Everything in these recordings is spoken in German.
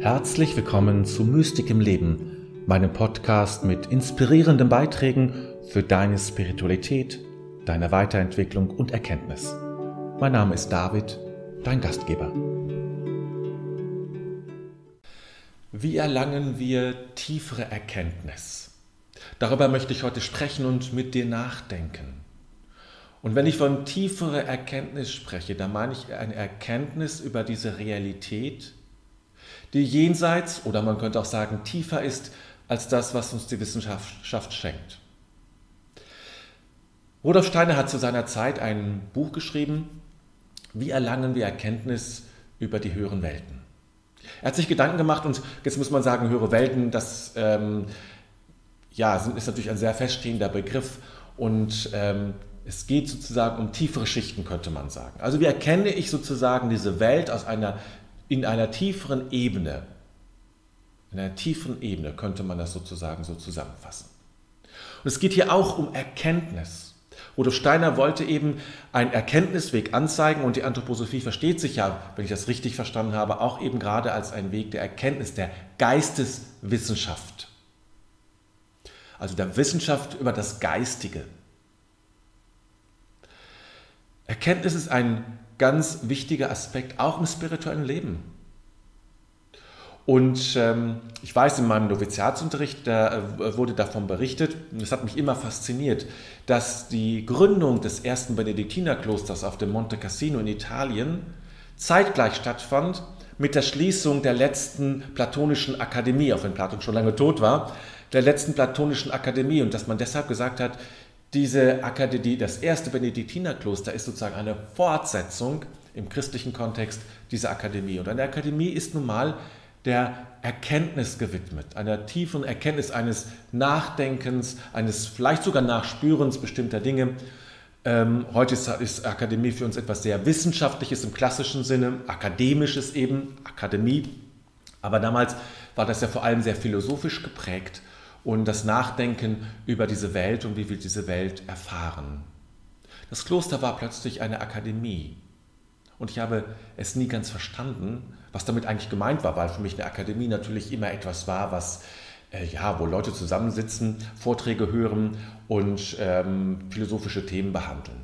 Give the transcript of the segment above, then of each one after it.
Herzlich willkommen zu Mystik im Leben, meinem Podcast mit inspirierenden Beiträgen für deine Spiritualität, deine Weiterentwicklung und Erkenntnis. Mein Name ist David, dein Gastgeber. Wie erlangen wir tiefere Erkenntnis? Darüber möchte ich heute sprechen und mit dir nachdenken. Und wenn ich von tieferer Erkenntnis spreche, dann meine ich eine Erkenntnis über diese Realität, die jenseits oder man könnte auch sagen tiefer ist als das, was uns die Wissenschaft schenkt. Rudolf Steiner hat zu seiner Zeit ein Buch geschrieben, Wie erlangen wir Erkenntnis über die höheren Welten. Er hat sich Gedanken gemacht und jetzt muss man sagen, höhere Welten, das ähm, ja, ist natürlich ein sehr feststehender Begriff und ähm, es geht sozusagen um tiefere Schichten, könnte man sagen. Also wie erkenne ich sozusagen diese Welt aus einer in einer tieferen Ebene, in einer tieferen Ebene könnte man das sozusagen so zusammenfassen. Und es geht hier auch um Erkenntnis. Rudolf Steiner wollte eben einen Erkenntnisweg anzeigen und die Anthroposophie versteht sich ja, wenn ich das richtig verstanden habe, auch eben gerade als ein Weg der Erkenntnis, der Geisteswissenschaft. Also der Wissenschaft über das Geistige. Erkenntnis ist ein ganz wichtiger Aspekt, auch im spirituellen Leben. Und ähm, ich weiß, in meinem Noviziatsunterricht da äh, wurde davon berichtet, und das hat mich immer fasziniert, dass die Gründung des ersten Benediktinerklosters auf dem Monte Cassino in Italien zeitgleich stattfand mit der Schließung der letzten platonischen Akademie, auch wenn Platon schon lange tot war, der letzten platonischen Akademie und dass man deshalb gesagt hat, diese Akademie, das erste Benediktinerkloster ist sozusagen eine Fortsetzung im christlichen Kontext dieser Akademie. Und eine Akademie ist nun mal der Erkenntnis gewidmet, einer tiefen Erkenntnis eines Nachdenkens, eines vielleicht sogar Nachspürens bestimmter Dinge. Ähm, heute ist, ist, Akademie für uns etwas sehr Wissenschaftliches im klassischen Sinne, akademisches eben, Akademie. Aber damals war das ja vor allem sehr philosophisch geprägt und das Nachdenken über diese Welt und wie wir diese Welt erfahren. Das Kloster war plötzlich eine Akademie. Und ich habe es nie ganz verstanden, was damit eigentlich gemeint war, weil für mich eine Akademie natürlich immer etwas war, was äh, ja, wo Leute zusammensitzen, Vorträge hören und ähm, philosophische Themen behandeln.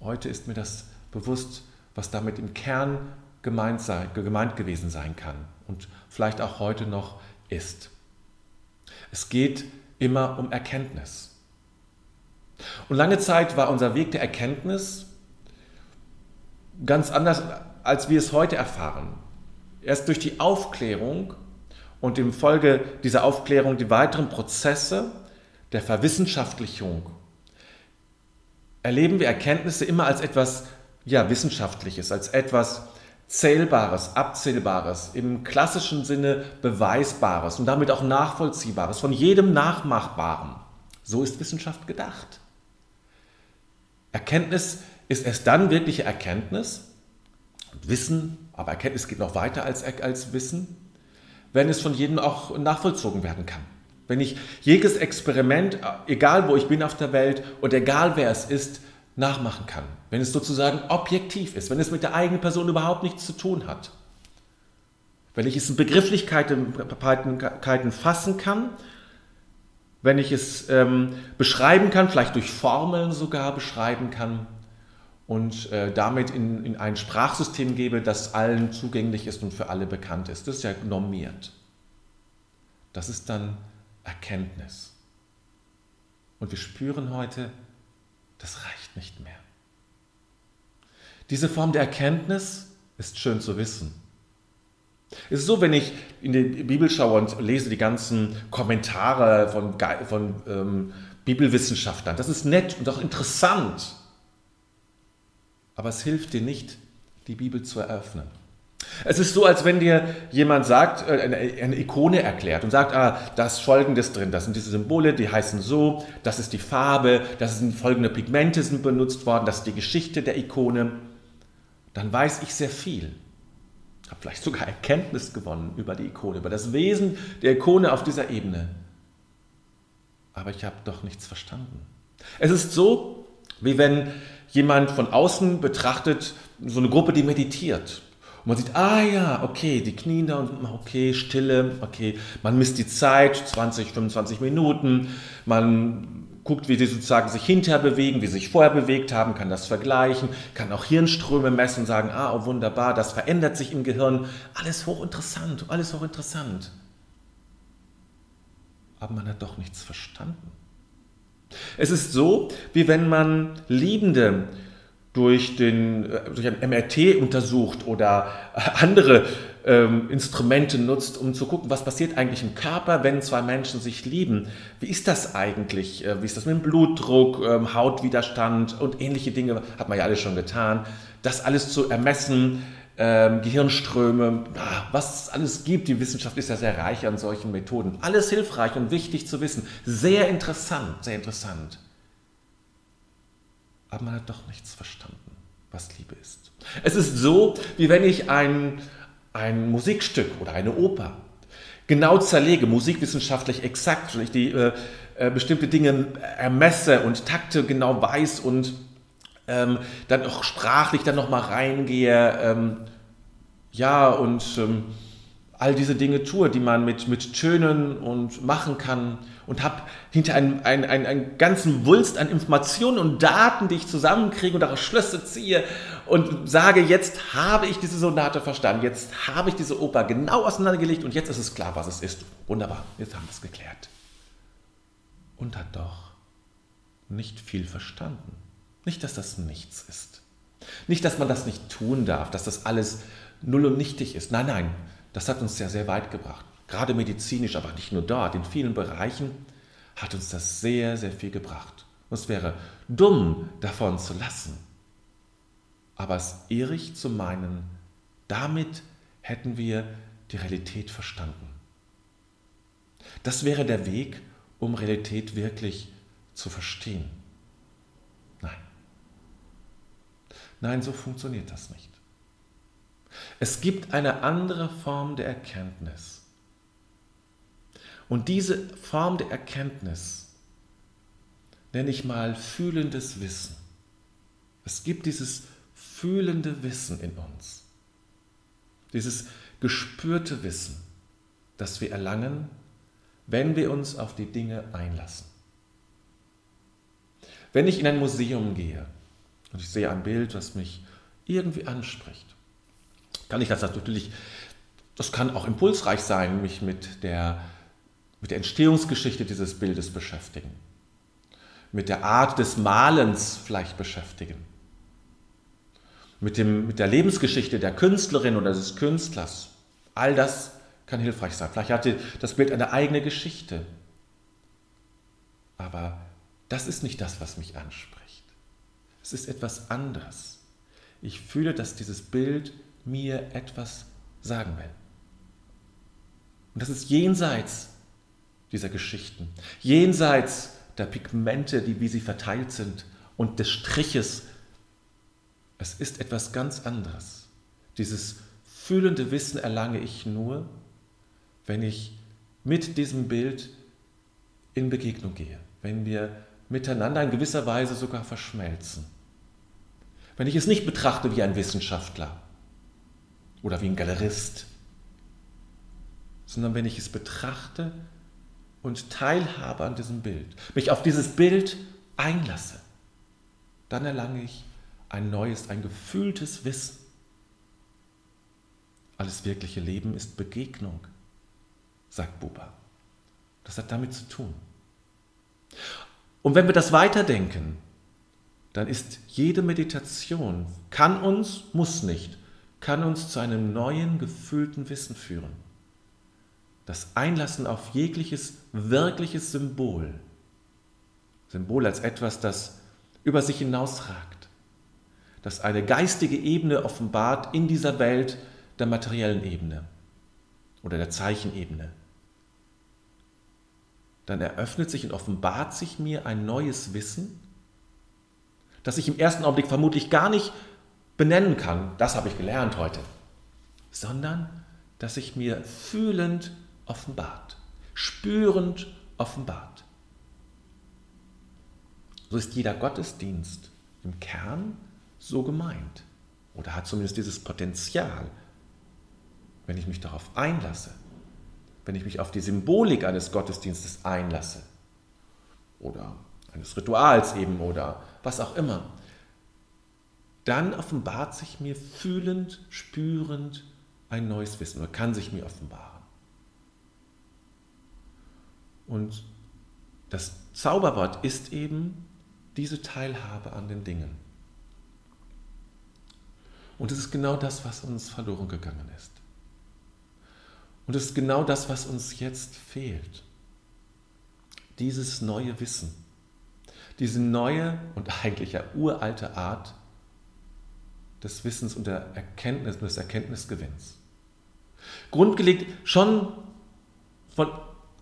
Heute ist mir das bewusst, was damit im Kern gemeint, sei, gemeint gewesen sein kann und vielleicht auch heute noch ist. Es geht immer um Erkenntnis. Und lange Zeit war unser Weg der Erkenntnis ganz anders, als wir es heute erfahren. Erst durch die Aufklärung und im Folge dieser Aufklärung die weiteren Prozesse der Verwissenschaftlichung erleben wir Erkenntnisse immer als etwas ja, Wissenschaftliches, als etwas Zählbares, Abzählbares, im klassischen Sinne Beweisbares und damit auch Nachvollziehbares, von jedem Nachmachbaren. So ist Wissenschaft gedacht. Erkenntnis ist erst dann wirkliche Erkenntnis, Wissen, aber Erkenntnis geht noch weiter als, als Wissen, wenn es von jedem auch nachvollzogen werden kann. Wenn ich jedes Experiment, egal wo ich bin auf der Welt und egal wer es ist, nachmachen kann, wenn es sozusagen objektiv ist, wenn es mit der eigenen Person überhaupt nichts zu tun hat. Wenn ich es in Begrifflichkeiten fassen kann, wenn ich es ähm, beschreiben kann, vielleicht durch Formeln sogar beschreiben kann und äh, damit in, in ein Sprachsystem gebe, das allen zugänglich ist und für alle bekannt ist. Das ist ja normiert. Das ist dann Erkenntnis. Und wir spüren heute, das reicht nicht mehr. Diese Form der Erkenntnis ist schön zu wissen. Es ist so, wenn ich in die Bibel schaue und lese die ganzen Kommentare von, von ähm, Bibelwissenschaftlern. Das ist nett und auch interessant. Aber es hilft dir nicht, die Bibel zu eröffnen. Es ist so, als wenn dir jemand sagt, äh, eine, Ikone erklärt und sagt, ah, da ist Folgendes drin, das sind diese Symbole, die heißen so, das ist die Farbe, das sind folgende Pigmente sind benutzt worden, das ist die Geschichte der Ikone. Dann weiß ich sehr viel. Habe vielleicht sogar Erkenntnis gewonnen über die Ikone, über das Wesen der Ikone auf dieser Ebene. Aber ich habe doch nichts verstanden. Es ist so, wie wenn jemand von außen betrachtet, so eine Gruppe, die meditiert Und man sieht, ah ja, okay, die knien da und okay, Stille, okay, man misst die Zeit, 20, 25 Minuten, man guckt, wie sie sozusagen sich hinterher bewegen, wie sie sich vorher bewegt haben, kann das vergleichen, kann auch Hirnströme messen sagen, ah, oh wunderbar, das verändert sich im Gehirn. Alles hochinteressant, alles hochinteressant. Aber man hat doch nichts verstanden. Es ist so, wie wenn man Liebende durch, den, äh, durch ein MRT untersucht oder andere ähm, Instrumente nutzt, um zu gucken, was passiert eigentlich im Körper, wenn zwei Menschen sich lieben. Wie ist das eigentlich? Äh, wie ist das mit dem Blutdruck, ähm, Hautwiderstand und ähnliche Dinge? Hat man ja alles schon getan. Das alles zu ermessen, ähm, Gehirnströme, was es alles gibt. Die Wissenschaft ist ja sehr reich an solchen Methoden. Alles hilfreich und wichtig zu wissen. Sehr interessant, sehr interessant. Aber man hat doch nichts verstanden, was Liebe ist. Es ist so, wie wenn ich ein ein Musikstück oder eine Oper genau zerlege, musikwissenschaftlich exakt, und ich die äh, äh, bestimmte Dinge ermesse und Takte genau weiß und ähm, dann auch sprachlich dann nochmal reingehe, ähm, ja, und ähm, all diese Dinge tue, die man mit, mit Tönen und machen kann und habe hinter einen, einen, einen, einen ganzen Wulst an Informationen und Daten, die ich zusammenkriege und daraus Schlüsse ziehe und sage, jetzt habe ich diese Sonate verstanden, jetzt habe ich diese Oper genau auseinandergelegt und jetzt ist es klar, was es ist. Wunderbar, jetzt haben wir es geklärt. Und hat doch nicht viel verstanden. Nicht, dass das nichts ist. Nicht, dass man das nicht tun darf, dass das alles null und nichtig ist. Nein, nein, das hat uns ja sehr weit gebracht. Gerade medizinisch, aber nicht nur dort, in vielen Bereichen hat uns das sehr, sehr viel gebracht. Und es wäre dumm, davon zu lassen. Aber es irrig zu meinen, damit hätten wir die Realität verstanden. Das wäre der Weg, um Realität wirklich zu verstehen. Nein. Nein, so funktioniert das nicht. Es gibt eine andere Form der Erkenntnis. Und diese Form der Erkenntnis nenne ich mal fühlendes Wissen. Es gibt dieses fühlende Wissen in uns. Dieses gespürte Wissen, das wir erlangen, wenn wir uns auf die Dinge einlassen. Wenn ich in ein Museum gehe und ich sehe ein Bild, das mich irgendwie anspricht, kann ich das natürlich, das kann auch impulsreich sein, mich mit der, mit der Entstehungsgeschichte dieses Bildes beschäftigen, mit der Art des Malens vielleicht beschäftigen, mit, dem, mit der Lebensgeschichte der Künstlerin oder des Künstlers. All das kann hilfreich sein. Vielleicht hatte das Bild eine eigene Geschichte. Aber das ist nicht das, was mich anspricht. Es ist etwas anderes. Ich fühle, dass dieses Bild mir etwas sagen will. Und das ist jenseits dieser Geschichten, jenseits der Pigmente, die wie sie verteilt sind und des Striches. Es ist etwas ganz anderes. Dieses fühlende Wissen erlange ich nur, wenn ich mit diesem Bild in Begegnung gehe, wenn wir miteinander in gewisser Weise sogar verschmelzen. Wenn ich es nicht betrachte wie ein Wissenschaftler, oder wie ein Galerist, sondern wenn ich es betrachte und teilhabe an diesem Bild, mich auf dieses Bild einlasse, dann erlange ich ein neues, ein gefühltes Wissen. Alles wirkliche Leben ist Begegnung, sagt Buber. Das hat damit zu tun. Und wenn wir das weiterdenken, dann ist jede Meditation, kann uns, muss nicht, kann uns zu einem neuen, gefühlten Wissen führen. Das Einlassen auf jegliches wirkliches Symbol, Symbol als etwas, das über sich hinausragt, das eine geistige Ebene offenbart in dieser Welt der materiellen Ebene oder der Zeichenebene. Dann eröffnet sich und offenbart sich mir ein neues Wissen, das ich im ersten Augenblick vermutlich gar nicht benennen kann, das habe ich gelernt heute, sondern dass sich mir fühlend offenbart, spürend offenbart. So ist jeder Gottesdienst im Kern so gemeint oder hat zumindest dieses Potenzial, wenn ich mich darauf einlasse, wenn ich mich auf die Symbolik eines Gottesdienstes einlasse oder eines Rituals eben oder was auch immer, dann offenbart sich mir fühlend, spürend ein neues Wissen oder kann sich mir offenbaren. Und das Zauberwort ist eben diese Teilhabe an den Dingen. Und es ist genau das, was uns verloren gegangen ist. Und es ist genau das, was uns jetzt fehlt. Dieses neue Wissen. Diese neue und eigentlich ja uralte Art des Wissens und der Erkenntnis, des Erkenntnisgewinns. Grundgelegt schon von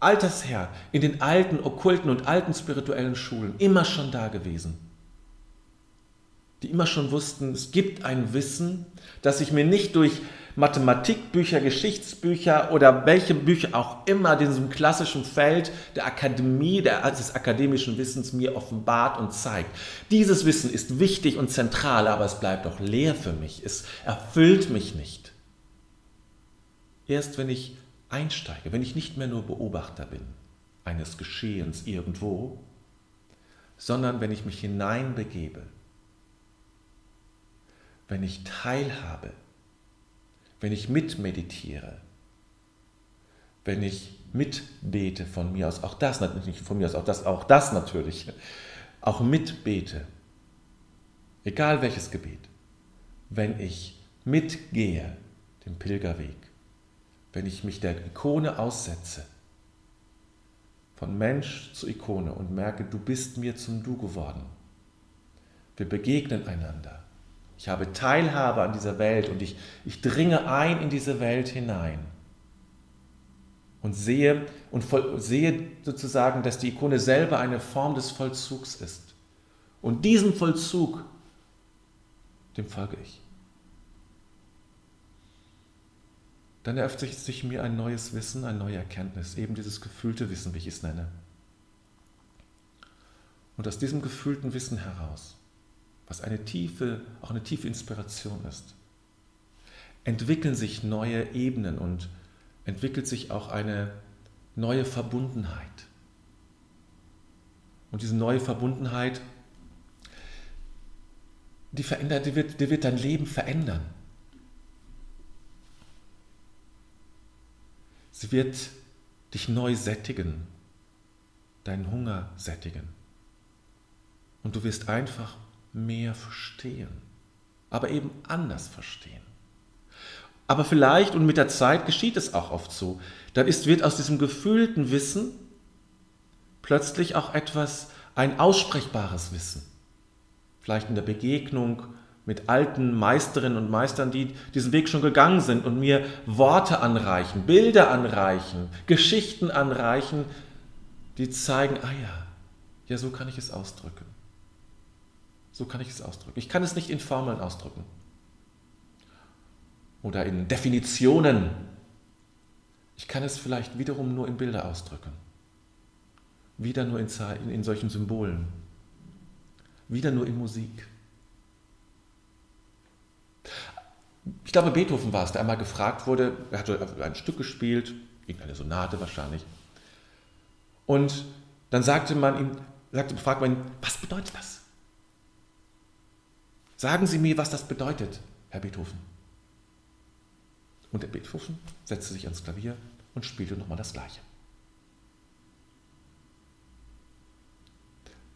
alters her in den alten okkulten und alten spirituellen Schulen immer schon da gewesen. Die immer schon wussten, es gibt ein Wissen, das ich mir nicht durch Mathematikbücher, Geschichtsbücher oder welche Bücher auch immer in diesem klassischen Feld der Akademie, des akademischen Wissens mir offenbart und zeigt. Dieses Wissen ist wichtig und zentral, aber es bleibt doch leer für mich. Es erfüllt mich nicht. Erst wenn ich einsteige, wenn ich nicht mehr nur Beobachter bin eines Geschehens irgendwo, sondern wenn ich mich hineinbegebe, wenn ich teilhabe, wenn ich mitmeditiere, wenn ich mitbete von mir aus, auch das natürlich von mir aus, auch das, auch das natürlich, auch mitbete, egal welches Gebet, wenn ich mitgehe, den Pilgerweg, wenn ich mich der Ikone aussetze, von Mensch zu Ikone und merke, du bist mir zum Du geworden. Wir begegnen einander. Ich habe Teilhabe an dieser Welt und ich, ich dringe ein in diese Welt hinein und sehe, und voll, sehe sozusagen, dass die Ikone selber eine Form des Vollzugs ist. Und diesem Vollzug, dem folge ich. dann eröffnet sich mir ein neues Wissen, eine neue Erkenntnis, eben dieses gefühlte Wissen, wie ich es nenne. Und aus diesem gefühlten Wissen heraus, was eine tiefe, auch eine tiefe Inspiration ist, entwickeln sich neue Ebenen und entwickelt sich auch eine neue Verbundenheit. Und diese neue Verbundenheit, die, verändert, die, wird, die wird dein Leben verändern. Sie wird dich neu sättigen, deinen Hunger sättigen. Und du wirst einfach mehr verstehen, aber eben anders verstehen. Aber vielleicht, und mit der Zeit geschieht es auch oft so, dann ist, wird aus diesem gefühlten Wissen plötzlich auch etwas, ein aussprechbares Wissen. Vielleicht in der Begegnung mit alten Meisterinnen und Meistern, die diesen Weg schon gegangen sind und mir Worte anreichen, Bilder anreichen, Geschichten anreichen, die zeigen, ah ja, ja, so kann ich es ausdrücken. So kann ich es ausdrücken. Ich kann es nicht in Formeln ausdrücken oder in Definitionen. Ich kann es vielleicht wiederum nur in Bilder ausdrücken. Wieder nur in, in solchen Symbolen. Wieder nur in Musik. Ich glaube, Beethoven war es, der einmal gefragt wurde, er hatte ein Stück gespielt, irgendeine Sonate wahrscheinlich. Und dann sagte man ihm, sagte, fragte man ihn, was bedeutet das? Sagen Sie mir, was das bedeutet, Herr Beethoven. Und der Beethoven setzte sich ans Klavier und spielte nochmal das Gleiche.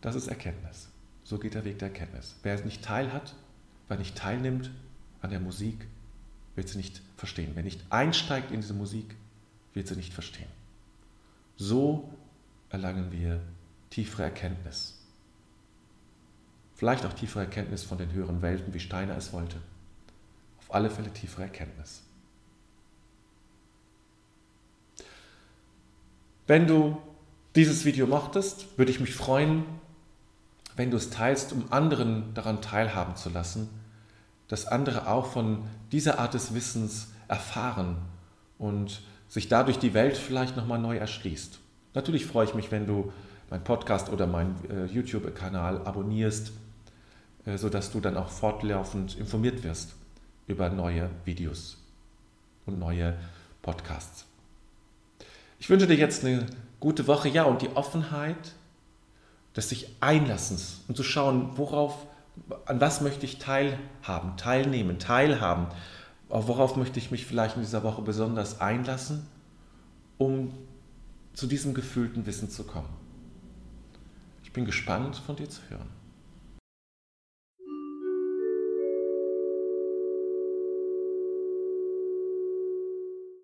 Das ist Erkenntnis. So geht der Weg der Erkenntnis. Wer es nicht teilhat, wer nicht teilnimmt, an der Musik, wird sie nicht verstehen. Wer nicht einsteigt in diese Musik, wird sie nicht verstehen. So erlangen wir tiefere Erkenntnis. Vielleicht auch tiefere Erkenntnis von den höheren Welten, wie Steiner es wollte. Auf alle Fälle tiefere Erkenntnis. Wenn du dieses Video mochtest, würde ich mich freuen, wenn du es teilst, um anderen daran teilhaben zu lassen, dass andere auch von dieser Art des Wissens erfahren und sich dadurch die Welt vielleicht nochmal neu erschließt. Natürlich freue ich mich, wenn du meinen Podcast oder meinen äh, YouTube-Kanal abonnierst, sodass du dann auch fortlaufend informiert wirst über neue Videos. und neue Podcasts. Ich wünsche dir jetzt eine gute Woche, ja, und die Offenheit des sich Einlassens und zu schauen, worauf, an was möchte ich teilhaben, teilnehmen, teilhaben, worauf möchte ich mich vielleicht in dieser Woche besonders einlassen, um zu diesem gefühlten Wissen zu kommen. Ich bin gespannt, von dir zu hören.